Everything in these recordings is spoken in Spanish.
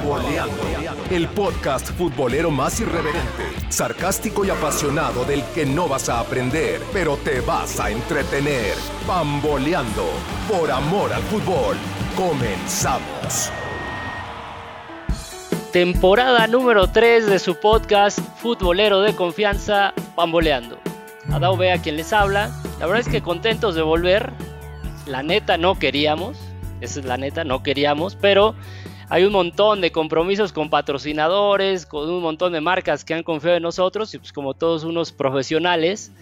Bamboleando, el podcast futbolero más irreverente, sarcástico y apasionado del que no vas a aprender, pero te vas a entretener. Bamboleando, por amor al fútbol. Comenzamos. Temporada número 3 de su podcast futbolero de confianza, Bamboleando. Adao a quien les habla. La verdad es que contentos de volver. La neta no queríamos, esa es la neta, no queríamos, pero hay un montón de compromisos con patrocinadores, con un montón de marcas que han confiado en nosotros y pues como todos unos profesionales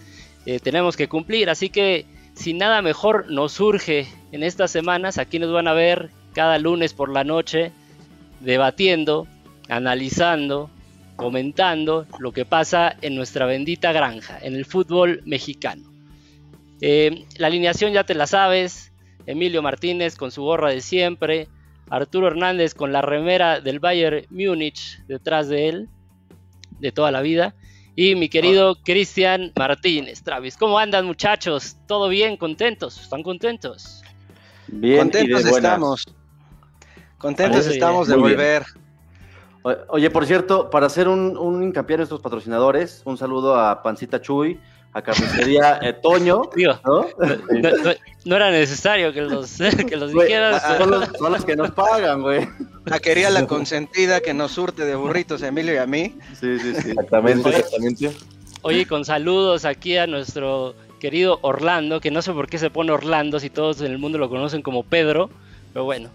eh, tenemos que cumplir. Así que sin nada mejor nos surge en estas semanas, aquí nos van a ver cada lunes por la noche debatiendo, analizando, comentando lo que pasa en nuestra bendita granja, en el fútbol mexicano. Eh, la alineación ya te la sabes, Emilio Martínez con su gorra de siempre, Arturo Hernández con la remera del Bayern Múnich detrás de él, de toda la vida. Y mi querido Cristian Martínez, Travis. ¿Cómo andan muchachos? ¿Todo bien? ¿Contentos? ¿Están contentos? Bien, contentos estamos. Contentos estamos de volver. Oye, por cierto, para hacer un, un hincapié en estos patrocinadores, un saludo a Pancita Chuy, a carnicería eh, Toño. ¿no? No, era necesario que los, que los dijeras. Son los, que nos pagan, güey. quería la consentida que nos surte de burritos Emilio y a mí. Sí, sí, sí. Exactamente, exactamente. Oye, con saludos aquí a nuestro querido Orlando, que no sé por qué se pone Orlando si todos en el mundo lo conocen como Pedro, pero bueno.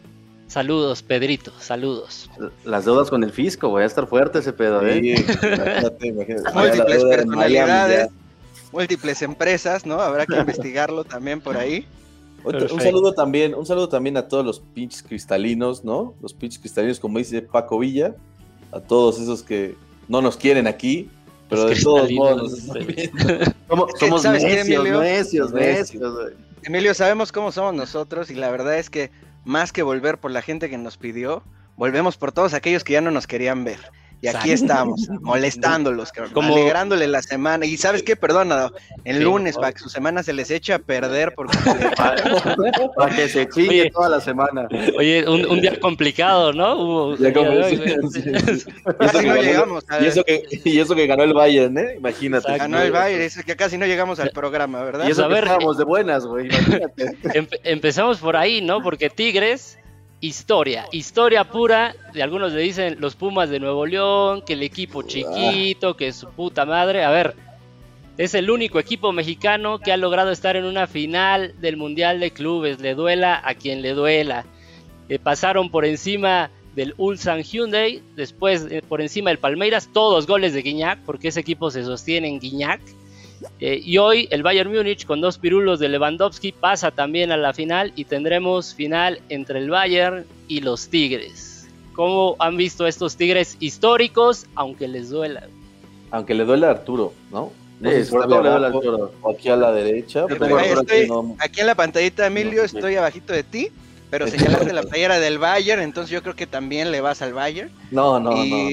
Saludos, Pedrito, saludos. Las deudas con el fisco, voy a estar fuerte ese pedo, ¿eh? Múltiples personalidades múltiples empresas, ¿no? Habrá que investigarlo también por ahí. un saludo también, un saludo también a todos los pinches cristalinos, ¿no? Los pinches cristalinos, como dice Paco Villa, a todos esos que no nos quieren aquí, pero de todos modos somos, somos necios, necios, necios, Emilio, sabemos cómo somos nosotros y la verdad es que más que volver por la gente que nos pidió, volvemos por todos aquellos que ya no nos querían ver. Y aquí estamos, molestándolos, como... alegrándole la semana. Y sabes qué, perdona, el lunes, para que su semana se les eche a perder, porque para que se chingue toda la semana. Oye, un, día complicado, ¿no? Hubo, casi no llegamos. Y, eso que, y eso que ganó el Bayern, ¿eh? Imagínate. Ganó el Bayern, es que casi no llegamos al programa, ¿verdad? Y eso que estábamos de buenas, güey, imagínate. empezamos por ahí, ¿no? Porque Tigres historia, historia pura. De algunos le dicen los Pumas de Nuevo León, que el equipo ah. chiquito, que su puta madre. A ver, es el único equipo mexicano que ha logrado estar en una final del Mundial de Clubes. Le duela a quien le duela. Eh, pasaron por encima del Ulsan Hyundai, después eh, por encima del Palmeiras, todos goles de Guiñac, porque ese equipo se sostiene en Guiñac. Eh, y hoy el Bayern Múnich con dos pirulos de Lewandowski pasa también a la final y tendremos final entre el Bayern y los Tigres. ¿Cómo han visto estos Tigres históricos, aunque les duela? Aunque le duele a Arturo, ¿no? aquí a la derecha. Aquí en la pantallita, Emilio, estoy abajito de ti, pero señalaste la playera del Bayern, entonces yo creo que también le vas al Bayern. No, no, no.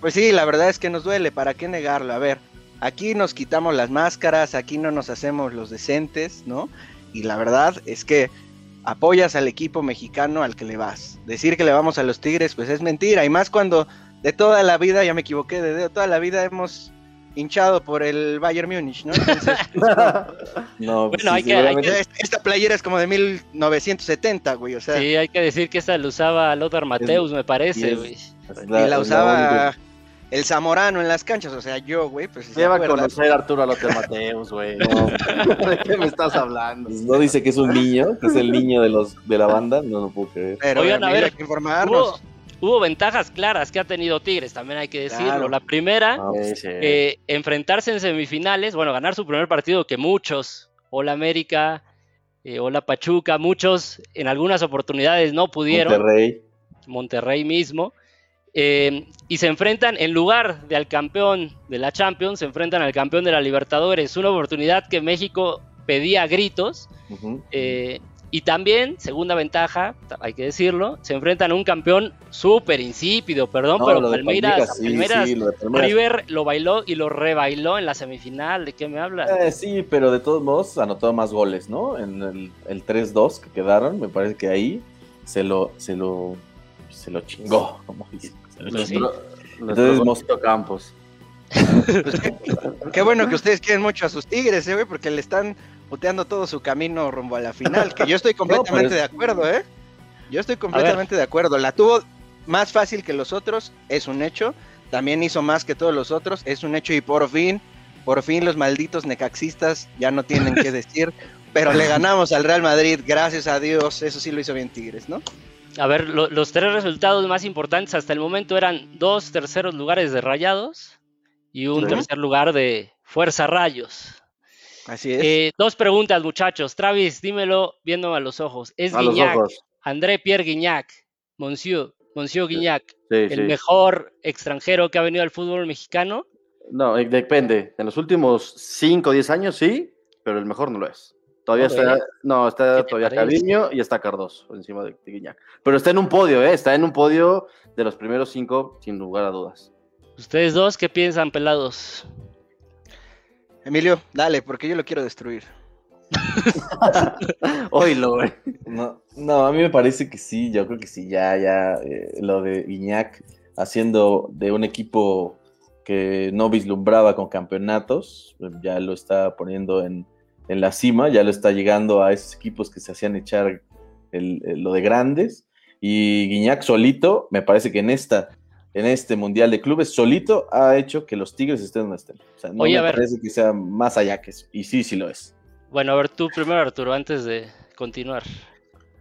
Pues sí, la verdad es que nos duele, ¿para qué negarlo? A ver, Aquí nos quitamos las máscaras, aquí no nos hacemos los decentes, ¿no? Y la verdad es que apoyas al equipo mexicano al que le vas. Decir que le vamos a los Tigres, pues es mentira. Y más cuando de toda la vida, ya me equivoqué, de toda la vida hemos hinchado por el Bayern Múnich, ¿no? Entonces, no, bueno, hay que, Esta playera es como de 1970, güey, o sea. Sí, hay que decir que esta la usaba Lothar Mateus, me parece, güey. Y, la, usaba el Zamorano en las canchas, o sea, yo, güey, pues... Se va a conocer a Arturo Mateus, güey. ¿De qué me estás hablando? Pues no dice que es un niño, que es el niño de los de la banda, no lo puedo creer. Pero, Oigan, a ver, hay que informarnos. Hubo, ventajas claras que ha tenido Tigres, también hay que decirlo. La primera, ah, eh, enfrentarse en semifinales, bueno, ganar su primer partido que muchos, Hola América, eh, Hola Pachuca, muchos en algunas oportunidades no pudieron. Monterrey. Monterrey mismo. Eh, y se enfrentan en lugar de al campeón de la Champions, se enfrentan al campeón de la Libertadores, una oportunidad que México pedía a gritos. Eh, y también, segunda ventaja, hay que decirlo, se enfrentan a un campeón súper insípido, perdón, pero Palmeiras, River lo bailó y lo rebailó en la semifinal, ¿de qué me hablas? Eh, sí, pero de todos modos anotó más goles, ¿no? En el, el 3-2 que quedaron, me parece que ahí se lo, se lo se lo chingó, como dicen. Nuestro, Entonces, nuestro Mosquito Campos. Pues qué, qué bueno que ustedes quieren mucho a sus tigres, eh, güey, porque le están puteando todo su camino rumbo a la final. Que yo estoy completamente pero de acuerdo, ¿eh? Yo estoy completamente de acuerdo. La tuvo más fácil que los otros, es un hecho. También hizo más que todos los otros, es un hecho. Y por fin, por fin los malditos necaxistas ya no tienen que decir. Pero le ganamos al Real Madrid, gracias a Dios. Eso sí lo hizo bien Tigres, ¿no? A ver, lo- los tres resultados más importantes hasta el momento eran dos terceros lugares de Rayados y un Sí. tercer lugar de Fuerza Rayos. Así es. Eh, dos preguntas, muchachos. Travis, dímelo viéndome a los ojos. ¿Es A Guignac, ojos. André Pierre Guignac, Monsieur, Monsieur Guignac, Sí, el sí. mejor extranjero que ha venido al fútbol mexicano? No, eh, depende. En los últimos 5 o 10 años sí, pero el mejor no lo es. Todavía está, no, ¿Qué está todavía? Caviño y está Cardoso encima de, de Guiñac. Pero está en un podio, ¿eh? Está en un podio de los primeros cinco, sin lugar a dudas. Ustedes dos, ¿qué piensan, pelados? Emilio, dale, porque yo lo quiero destruir. Oílo, güey. No, no, a mí me parece que sí, yo creo que sí, ya, ya, eh, lo de Guiñac haciendo de un equipo que no vislumbraba con campeonatos, ya lo está poniendo en, en la cima, ya lo está llegando a esos equipos que se hacían echar el- el- lo de grandes, y Guiñac solito, me parece que en esta, en este Mundial de Clubes, solito ha hecho que los Tigres estén donde estén. O sea, no Oye, a me ver. parece que sea más allá que eso, y sí, sí lo es. Bueno, a ver, tú primero, Arturo, antes de continuar.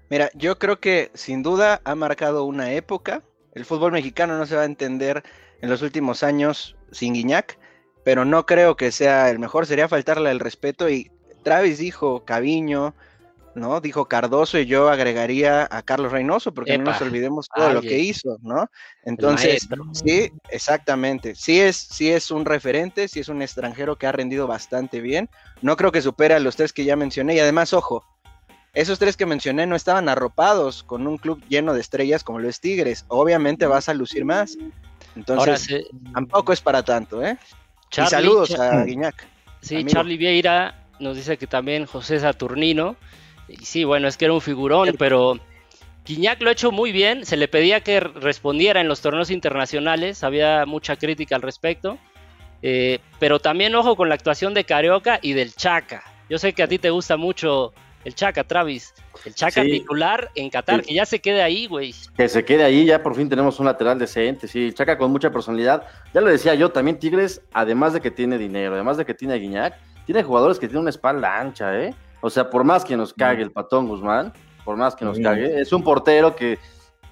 Mira, yo creo que sin duda ha marcado una época. El fútbol mexicano no se va a entender en los últimos años sin Guiñac, pero no creo que sea el mejor. Sería faltarle el respeto. Y Travis dijo Caviño, ¿no? Dijo Cardoso y yo agregaría a Carlos Reynoso, porque no nos olvidemos todo lo que hizo, ¿no? Entonces, sí, exactamente. Sí es, sí es un referente, sí es un extranjero que ha rendido bastante bien. No creo que supere a los tres que ya mencioné. Y además, ojo, esos tres que mencioné no estaban arropados con un club lleno de estrellas como lo es Tigres. Obviamente vas a lucir más. Entonces, tampoco es para tanto, ¿eh? Charlie, y saludos a Guiñac. Sí, amigo. Charlie Vieira nos dice que también José Saturnino. Y sí, bueno, es que era un figurón, pero Guiñac lo ha hecho muy bien. Se le pedía que respondiera en los torneos internacionales. Había mucha crítica al respecto. Eh, pero también ojo con la actuación de Carioca y del Chaca. Yo sé que a ti te gusta mucho el Chaca, Travis. El Chaca Sí. titular en Qatar, Sí. que ya se quede ahí, güey. Que se quede ahí, ya por fin tenemos un lateral decente, sí, Chaca con mucha personalidad. Ya lo decía yo, también Tigres, además de que tiene dinero, además de que tiene a Guiñac, tiene jugadores que tienen una espalda ancha, ¿eh? O sea, por más que nos cague el patón Guzmán, por más que nos Mm. cague, es un portero que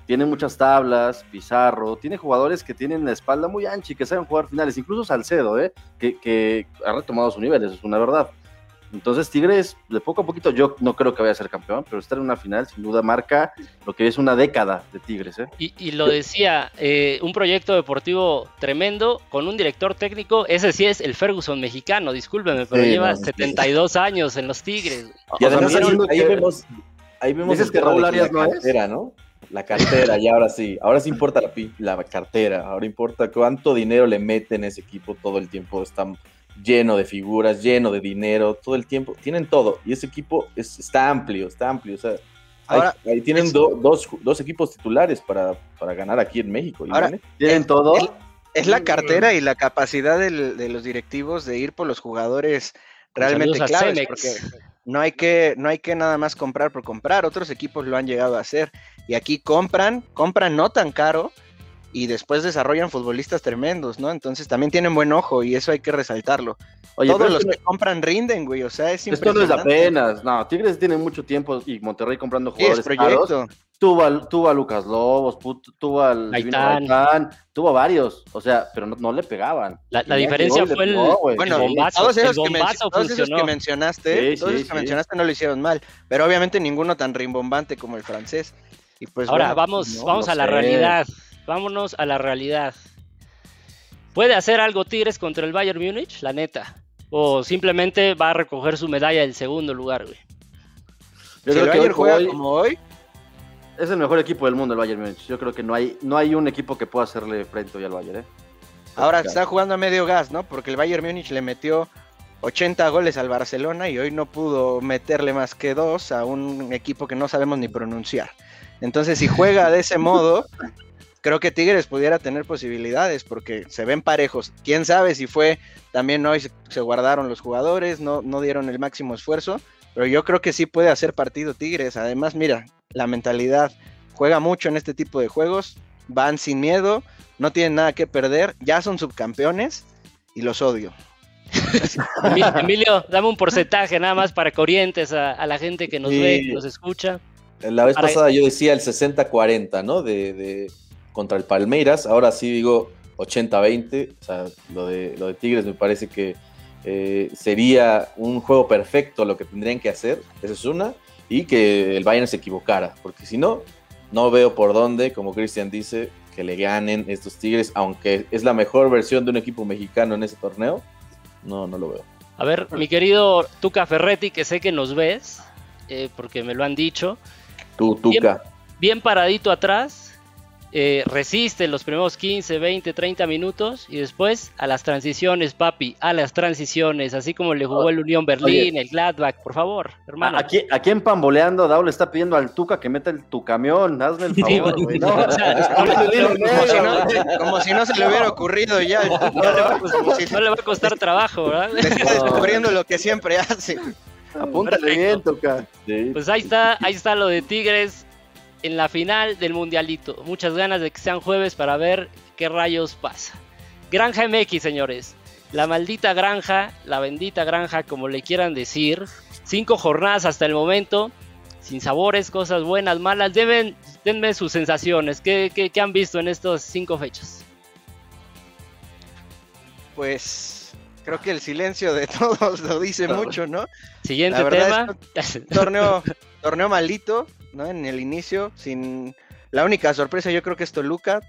tiene muchas tablas, Pizarro, tiene jugadores que tienen la espalda muy ancha y que saben jugar finales, incluso Salcedo, ¿eh? Que, que ha retomado su nivel, eso es una verdad. Entonces, Tigres, de poco a poquito, yo no creo que vaya a ser campeón, pero estar en una final sin duda marca lo que es una década de Tigres, ¿eh? Y, y lo decía, eh, un proyecto deportivo tremendo con un director técnico. Ese sí es el Ferguson mexicano, discúlpeme, pero Sí, lleva no, sí. 72 años en los Tigres. Y O sea, además ahí, diciendo ahí que- vemos, ahí vemos Dices que Raúl Arias la no es. cartera, ¿no? La cartera, y ahora sí, ahora sí importa la, la cartera, ahora importa cuánto dinero le meten a ese equipo todo el tiempo, está lleno de figuras, lleno de dinero, todo el tiempo, tienen todo, y ese equipo es, está amplio, está amplio, o sea, hay- Ahora, ahí tienen es- do- dos, dos equipos titulares para, para ganar aquí en México. y Ahora. Tienen todo. el- Es la cartera y la capacidad del- de los directivos de ir por los jugadores realmente claves, porque no hay que no hay que nada más comprar por comprar, otros equipos lo han llegado a hacer y aquí compran, compran no tan caro y después desarrollan futbolistas tremendos, ¿no? Entonces también tienen buen ojo y eso hay que resaltarlo. Oye, Todos los que compran rinden, güey, o sea, es esto no es apenas. No, Tigres tiene mucho tiempo y Monterrey comprando es jugadores caros. proyecto. Tuvo, al- tuvo a Lucas Lobos, tuvo al Gaitán. Tuvo a varios, o sea, pero no, no le pegaban. La, diferencia fue el, pegó. Bueno, el bombazo. todos el esos, que, menc- bombazo todos esos funcionó. que mencionaste, Sí, todos sí, esos que sí. mencionaste no lo hicieron mal, pero obviamente ninguno tan rimbombante como el francés. Y pues Ahora bueno, vamos, no, vamos no a la realidad. Vámonos a la realidad. ¿Puede hacer algo Tigres contra el Bayern Múnich? La neta. O simplemente va a recoger su medalla del segundo lugar, güey. Yo si el creo que Bayern hoy juega hoy como hoy, es el mejor equipo del mundo el Bayern Múnich. Yo creo que no hay, no hay un equipo que pueda hacerle frente hoy al Bayern, ¿eh? ahora está jugando a medio gas, ¿no? Porque el Bayern Múnich le metió 80 goles al Barcelona y hoy no pudo meterle más que dos a un equipo que no sabemos ni pronunciar. Entonces, si juega de ese modo, creo que Tigres pudiera tener posibilidades porque se ven parejos. Quién sabe si fue también hoy se, guardaron los jugadores, no, no dieron el máximo esfuerzo, pero yo creo que sí puede hacer partido Tigres. Además, mira, la mentalidad juega mucho en este tipo de juegos, van sin miedo, no tienen nada que perder, ya son subcampeones y los odio. Emilio, Emilio, dame un porcentaje nada más para que orientes a, a la gente que nos Sí. ve, que nos escucha. La vez Para- pasada yo decía el 60-40, ¿no? De, de- contra el Palmeiras. Ahora sí digo 80-20. O sea, lo de, lo de Tigres me parece que eh, sería un juego perfecto lo que tendrían que hacer. Esa es una. Y que el Bayern se equivocara. Porque si no, no veo por dónde, como Cristian dice, que le ganen estos Tigres. Aunque es la mejor versión de un equipo mexicano en ese torneo. No, no lo veo. A ver, mi querido Tuca Ferretti, que sé que nos ves, eh, porque me lo han dicho, Tú, Tuca. bien paradito atrás, eh, resiste los primeros 15, 20, 30 minutos y después a las transiciones, papi, a las transiciones, así como le jugó el Unión Berlín, el Gladbach, por favor, hermano. Aquí, aquí en Pamboleando, Dao le está pidiendo al Tuca que meta el tu camión. Hazme el favor. No, O sea, Como si, no, como si no se le hubiera ocurrido ya. No le va a costar trabajo, ¿verdad? le está descubriendo lo que siempre hace. Apúntale bien, Tuca. Sí. Pues ahí está, ahí está lo de Tigres en la final del Mundialito. Muchas ganas de que sean jueves para ver qué rayos pasa. Granja MX, señores. La maldita granja, la bendita granja, como le quieran decir. Cinco jornadas hasta el momento. Sin sabores, cosas buenas, malas. Deben, denme sus sensaciones. ¿Qué, qué, qué han visto en estas cinco fechas? Pues creo que el silencio de todos lo dice mucho, ¿no? Siguiente La tema. torneo, torneo malito, ¿no? En el inicio, sin la única sorpresa yo creo que es Toluca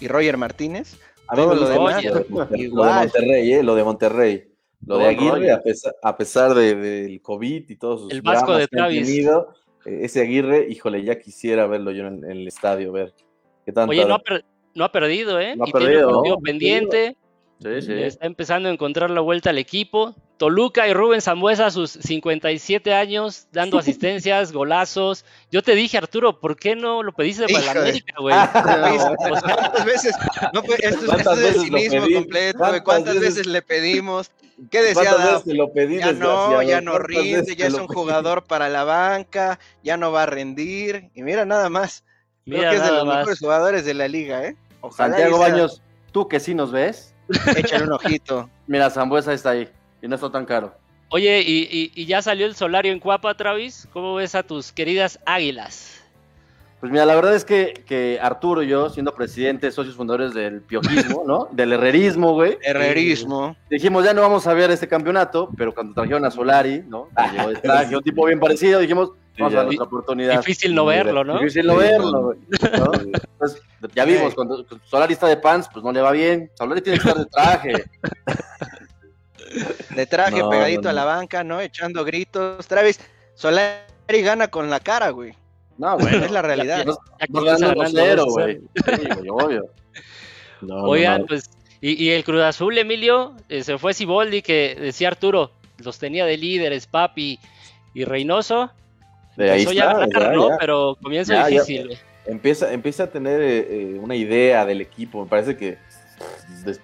y Roger Martínez. A Todo lo demás, lo de Monterrey, lo de. Monterrey, ¿eh? Lo de Monterrey. Lo de Aguirre, a pesar, a pesar de- del COVID y todos sus El Vasco de que han Travis. tenido, eh, ese Aguirre, híjole, ya quisiera verlo yo en, en el estadio, ver qué tanto. Oye, no ha, per- no ha perdido, ¿eh? No ha y tiene perdido, un partido ¿no? pendiente. Sí, sí. Está empezando a encontrar la vuelta al equipo. Toluca y Rubén Zambuesa a sus 57 años, dando asistencias, golazos. Yo te dije, Arturo, ¿por qué no lo pediste para la América, güey? Sea, ¿Cuántas veces? No, pues, esto, es- ¿Cuántas esto es el cinismo pedí? completo, ¿Cuántas. ¿Cuántas veces- veces le pedimos? ¿Qué decía te lo pedí, Ya no, ya no ¿Cuántas rinde, ya es un jugador para la banca, ya no va a rendir. Y mira nada más, creo mira que es de los más. mejores jugadores de la liga, ¿eh? Ojalá Santiago Baños, tú que sí nos ves. Échale un ojito. Mira, Zambuesa está ahí y no está tan caro. Oye, ¿y, y, y ya salió el solario en Cuapa, Travis? ¿Cómo ves a tus queridas águilas? Pues mira, la verdad es que, que Arturo y yo, siendo presidentes, socios fundadores del piojismo, ¿no? Del herrerismo, güey. Herrerismo. Dijimos, ya no vamos a ver este campeontto, pero cuando trajeron a Solari, ¿no? Que llegó de traje, un tipo bien parecido, dijimos, vamos a dar nuestra oportunidad. Difícil no verlo, ¿no? Difícil no Sí, verlo, güey. ¿no? Pues, ya vimos, cuando Solari está de pants, pues no le va bien. Solari tiene que estar de traje. De traje No, pegadito no, a la no. banca, ¿no? Echando gritos. Travis, Solari gana con la cara, güey. No, bueno. Es la realidad. Nos, Ya que nos estás ganando ganando 2-0, dos a güey. Sí, güey, obvio. No, no, Oigan, no. pues, y, y el Cruz Azul, Emilio, eh, se fue Siboldi, que decía Arturo, los tenía de líderes, Papi y Reynoso. De ahí a está, ganar, ya, ¿no? ya. Pero Ya, ya. difícil. güey. Empieza, empieza a tener eh, eh, una idea del equipo. Me parece que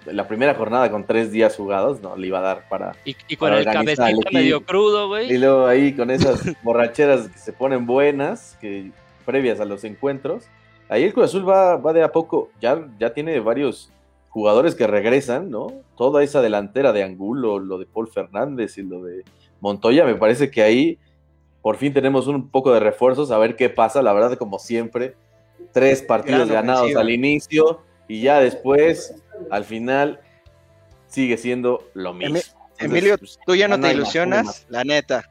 la primera jornada con tres días jugados no le iba a dar para. Y, y con Para el equipo. medio crudo, Y güey. luego ahí con esas borracheras que se ponen buenas, que previas a los encuentros. Ahí el Cruz Azul va, va de a poco. Ya, ya tiene varios jugadores que regresan, ¿no? Toda esa delantera de Angulo, lo de Paul Fernández y lo de Montoya, me parece que ahí por fin tenemos un poco de refuerzos, a ver qué pasa. La verdad, como siempre, tres partidos Gran ganados ofensiva. al inicio y ya después, al final, sigue siendo lo mismo. Emi- Emilio, pues, ¿Tú ya no te ilusionas? más. La neta.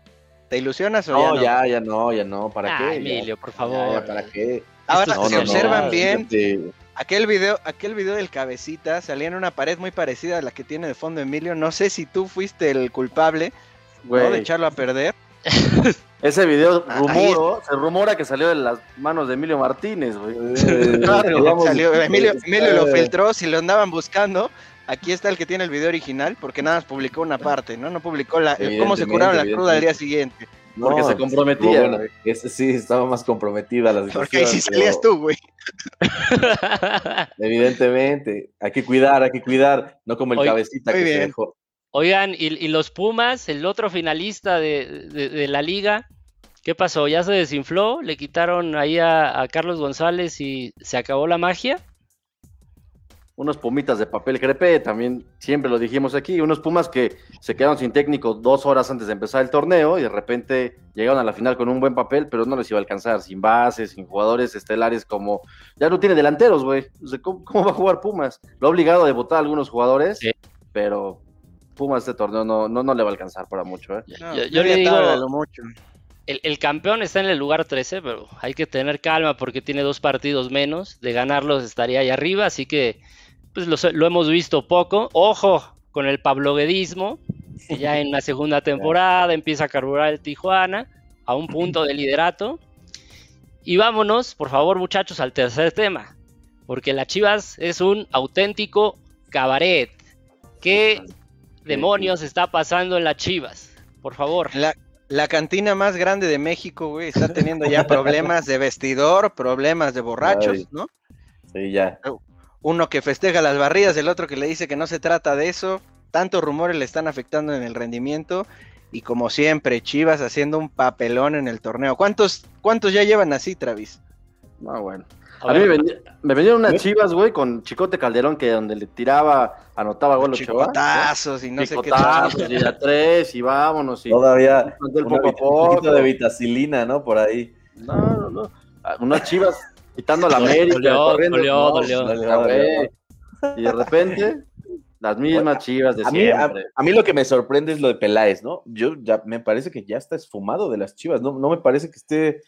¿Te ilusionas o No, ya no? ya, ya no, ya no, ¿para Ah, qué? Ya, Emilio, por favor. ya, ¿para qué? Ahora, si No, no, no, observan bien, fíjate, aquel video, aquel video del cabecita salía en una pared muy parecida a la que tiene de fondo Emilio. No sé si tú fuiste el culpable de echarlo a perder. Ese video Ah, rumoro, se rumora que salió de las manos de Emilio Martínez, güey. eh, Claro, digamos, salió- Emilio, eh, Emilio lo filtró, si lo andaban buscando. Aquí está el que tiene el video original, porque nada más publicó una parte, ¿no? No publicó la, cómo se curaron la cruda al día siguiente. Porque No, se comprometía. bueno, ese sí, estaba más comprometida la situación. Porque ahí sí pero salías tú, güey. Evidentemente, hay que cuidar, hay que cuidar, no como el cabecita que se dejó. Oigan, y, y los Pumas, el otro finalista de, de- de la liga, ¿qué pasó? ¿Ya se desinfló? ¿Le quitaron ahí a, a Carlos González y se acabó la magia? Unos pumitas de papel crepe, también siempre lo dijimos aquí, unos pumas que se quedaron sin técnico dos horas antes de empezar el torneo y de repente llegaron a la final con un buen papel, pero no les iba a alcanzar, sin bases, sin jugadores estelares como... Ya no tiene delanteros, güey. ¿cómo, cómo va a jugar Pumas? Lo ha obligado a debutar a algunos jugadores, Sí. pero Pumas este torneo no, no, no le va a alcanzar para mucho, ¿eh? No, Yo- yo le digo- lo mucho. El, el campeón está en el lugar 13, pero hay que tener calma porque tiene dos partidos menos. De ganarlos estaría ahí arriba, así que pues lo, lo hemos visto poco. Ojo con el pabloguedismo, que ya en la segunda temporada empieza a carburar el Tijuana a un punto de liderato. Y vámonos, por favor, muchachos, al tercer tema, porque la Chivas es un auténtico cabaret. ¿Qué demonios está pasando en las Chivas? Por favor. La, la cantina más grande de México, güey, está teniendo ya problemas de vestidor, problemas de borrachos, Ay. ¿no? Sí, ya. Uno que festeja las barridas, el otro que le dice que no se trata de eso. Tantos rumores le están afectando en el rendimiento. Y como siempre, Chivas haciendo un papelón en el torneo. ¿Cuántos, cuántos ya llevan así, Travis? No, bueno. A A, mí me, ver, vendi- me vendieron unas ¿Eh? chivas, güey, con Chicote Calderón, que donde le tiraba, anotaba gol. Chicotazos y no sé qué Chicotazos, y a tres, y vámonos. Y Todavía una poco a un poco. de vitacilina, ¿no? Por ahí. No, no, no. Ah, Unas chivas quitando la América. Dolió, corriendo. dolió, No, dolió. Y de repente, las mismas chivas de A mí, a, siempre. a mí lo que me sorprende es lo de Peláez, ¿no? Yo ya me parece que ya está esfumado de las chivas, no, no me parece que esté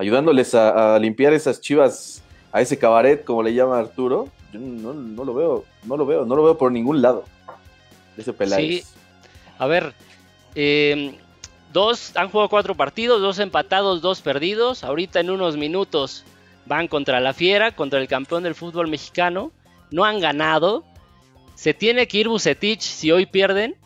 ayudándoles a, limpiar esas chivas a ese cabaret, como le llama Arturo. Yo no, no lo veo, no lo veo, no lo veo por ningún lado. Ese Peláez. Sí. A ver, eh, dos han jugado cuatro partidos, dos empatados, dos perdidos. Ahorita en unos minutos van contra la Fiera, contra el campeón del fútbol mexicano. No han ganado. Se tiene que ir Bucetich si hoy pierden.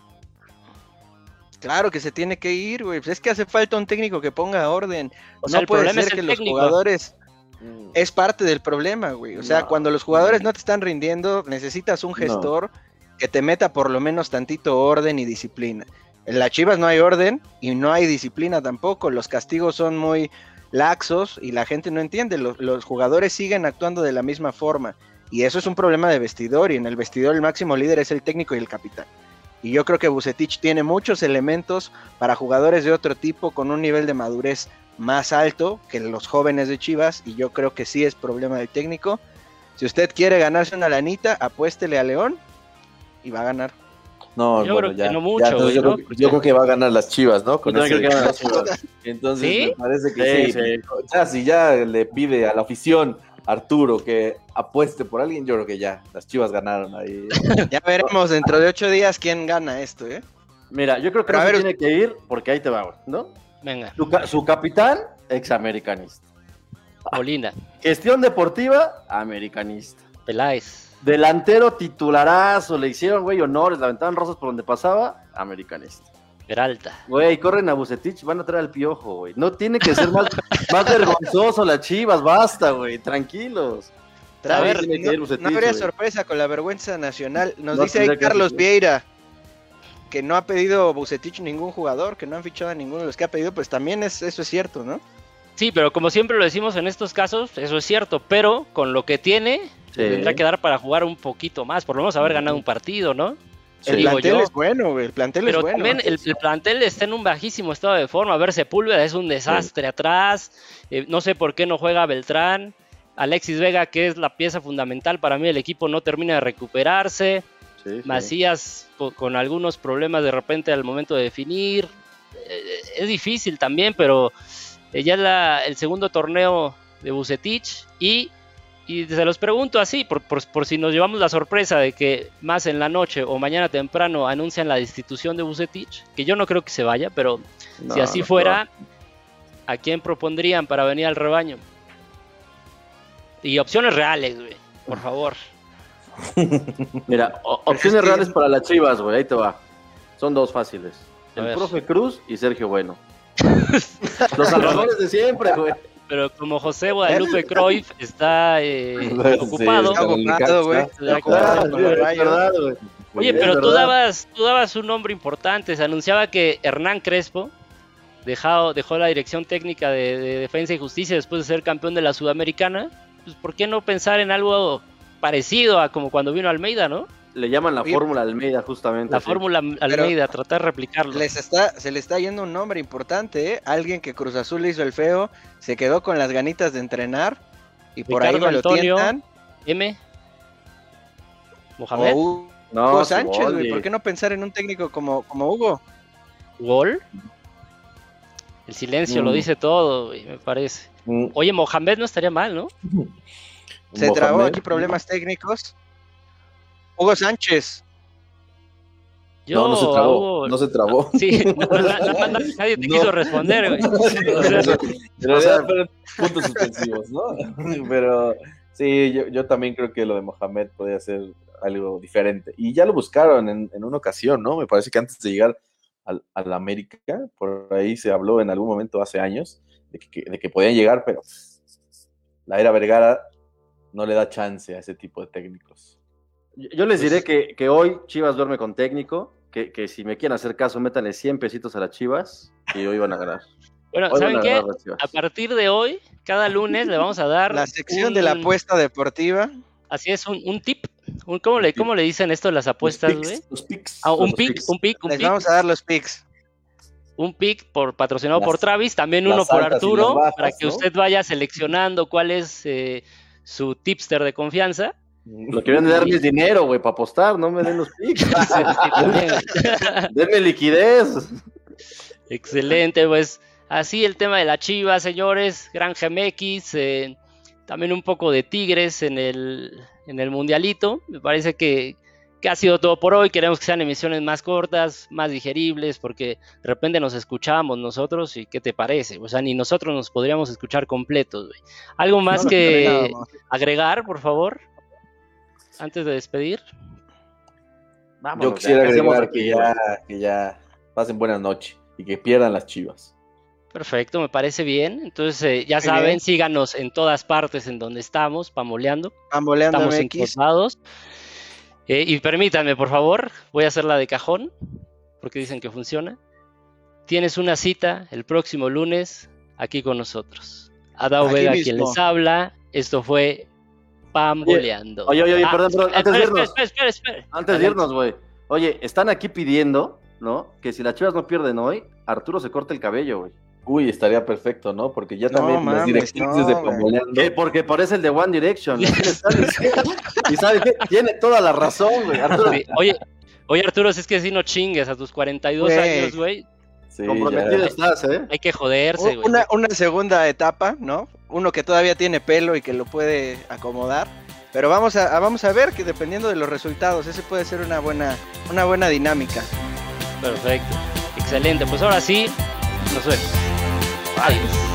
Claro que se tiene que ir, güey. Pues es que hace falta un técnico que ponga orden. O sea, no puede ser que los jugadores Mm. es parte del problema, güey. O sea, No. cuando los jugadores no te están rindiendo, necesitas un gestor que te meta por lo menos tantito orden y disciplina. En las Chivas no hay orden y no hay disciplina tampoco. Los castigos son muy laxos y la gente no entiende. Los, los jugadores siguen actuando de la misma forma. Y eso es un problema de vestidor. Y en el vestidor el máximo líder es el técnico y el capitán. Y yo creo que Bucetich tiene muchos elementos para jugadores de otro tipo con un nivel de madurez más alto que los jóvenes de Chivas. Y yo creo que sí es problema del técnico. Si usted quiere ganarse una lanita, apuéstele a León y va a ganar. No, Yo bueno, creo que ya, no mucho, ya, entonces güey, yo, ¿no? creo, yo creo que va a ganar las chivas, ¿no? Con ese- creo que las Chivas. Entonces ¿Sí? me parece que Sí, sí. sí. Ya, si ya le pide a la afición Arturo que apueste por alguien, yo creo que ya, las chivas ganaron ahí. Ya veremos dentro de ocho días quién gana esto, ¿eh? Mira, yo creo que Pero no a se ver, tiene que ir porque ahí te va, güey, ¿no? Venga, Su, su capitán, examericanista. Molina, Gestión deportiva, americanista. Peláez. Delantero titularazo, le hicieron, güey, honores, le aventaban rosas por donde pasaba, americanista. Peralta. Güey, corren a Bucetich, van a traer al piojo, güey. No tiene que ser más, más vergonzoso las chivas, basta, güey, tranquilos. A ver, no, Bucetich, no habría sorpresa con la vergüenza nacional. Nos No dice ahí tendría que Carlos. Vieira que no ha pedido Bucetich ningún jugador, que no han fichado a ninguno de los que ha pedido, pues también es, eso es cierto, ¿no? Sí, pero como siempre lo decimos en estos casos, eso es cierto, pero con lo que tiene, Sí. tendrá que dar para jugar un poquito más, por lo menos haber ganado un partido, ¿no? El digo plantel yo. es bueno, güey, el plantel Pero es bueno. también el, el plantel está en un bajísimo estado de forma. A ver, Sepúlveda es un desastre atrás. eh, no sé por qué no juega Beltrán. Alexis Vega, que es la pieza fundamental para mí del equipo, no termina de recuperarse. Sí, sí. Macías co- con, algunos problemas de repente al momento de definir. Eh, es difícil también, pero eh, ya es la- el segundo torneo de Bucetich y, y se los pregunto así, por, por- por si nos llevamos la sorpresa de que más en la noche o mañana temprano anuncian la destitución de Bucetich, que yo no creo que se vaya, pero si así no, fuera, ¿a quién propondrían para venir al rebaño? Y opciones reales, güey, por favor. Mira, opciones reales para las chivas, güey, ahí te va. Son dos fáciles. El profe Cruz y Sergio Bueno. Los salvadores de siempre, güey. Pero como José Guadalupe Cruyff está eh, ocupado. Está güey. Oye, pero tú dabas, tú dabas un nombre importante. Se anunciaba que Hernán Crespo dejado, dejó la dirección técnica de, de Defensa y Justicia después de ser campeón de la Sudamericana. Pues, ¿por qué no pensar en algo parecido a como cuando vino Almeida, no? Le llaman la Oye, fórmula Almeida, justamente. La fórmula Almeida, tratar de replicarlo. Les está, se le está yendo un nombre importante, ¿eh? Alguien que Cruz Azul le hizo el feo, se quedó con las ganitas de entrenar y por ahí me lo Antonio. tientan. M. Mohamed. O Hugo No, Sánchez, güey. ¿Por qué no pensar en un técnico como, como Hugo? Gol. El silencio lo Mm. dice todo, güey, me parece. Mm, Oye, Mohamed no estaría mal, ¿no? Se trabó Mohamed. aquí problemas técnicos. Hugo Sánchez. Yo, no, no se trabó. Hugo- No se trabó. Sí, no, no, no, nadie te No. quiso responder, güey. O sea, En realidad fueron puntos suspensivos, ¿no? Pero sí, yo, yo también creo que lo de Mohamed podría ser algo diferente. Y ya lo buscaron en, en una ocasión, ¿no? Me parece que antes de llegar al, al América, por ahí se habló en algún momento hace años de que, de que podían llegar, pero la era Vergara no le da chance a ese tipo de técnicos. Yo les diré que, que hoy Chivas duerme con técnico, que, que si me quieren hacer caso, métanle 100 pesitos a las Chivas y hoy van a ganar. bueno, Hoy ¿saben qué? A partir de hoy, cada lunes le vamos a dar. La sección un- de la apuesta deportiva. Así es, un, un tip. Un- ¿cómo, le, ¿Cómo le dicen esto las apuestas, los güey? picks, los picks. Ah, un pick, un pick, un Les pick. vamos a dar los picks. Un pick por, patrocinado Las- por Travis, también uno por Arturo, bajas, para que ¿no? usted vaya seleccionando cuál es eh, su tipster de confianza. Lo que vienen de darme es dinero, güey, para apostar, no me den los picks. Denme liquidez. Excelente, pues así el tema de la Chiva, señores, Granja MX, eh, también un poco de Tigres en el, en el Mundialito. Me parece que, que ha sido todo por hoy. Queremos que sean emisiones más cortas, más digeribles, porque de repente nos escuchamos nosotros y ¿qué te parece? O sea, ni nosotros nos podríamos escuchar completos. güey. ¿Algo más No que agregar, por favor? Antes de despedir. Vámonos, Yo quisiera ya, ¿qué hacemos agregar que ya, que ya pasen buena noche y que pierdan las chivas. Perfecto, me parece bien. Entonces, eh, ya Muy saben, bien. síganos en todas partes en donde estamos, pamoleando. Bamboleando Estamos en MX. todos lados. Eh, y permítanme, por favor, voy a hacer la de cajón, porque dicen que funciona. Tienes una cita el próximo lunes aquí con nosotros. Adao Vega quien les habla. Esto fue Pamboleando. Oye, oye, oye, Ah, perdón, perdón, antes de irnos. espera, espera, espera, espera. Antes de irnos, güey. Oye, están aquí pidiendo, ¿no? Que si las Chivas no pierden hoy, Arturo se corte el cabello, güey. Uy, estaría perfecto, ¿no? Porque ya No también las mames, directrices no, de. Pamboleando. Que Porque parece el de One Direction. ¿no? y sabes qué? Tiene toda la razón, güey. Arturo, Sí, Oye, oye, Arturo, si es que si no chingues a tus 42 Güey. años, güey. Sí, comprometido ya. estás, ¿eh? Hay que joderse, güey. Una, una segunda etapa, ¿no? Uno que todavía tiene pelo y que lo puede acomodar. Pero vamos a, a- vamos a ver que dependiendo de los resultados, ese puede ser una buena, una buena dinámica. Perfecto. Excelente. Pues ahora sí, nos vemos. Adiós.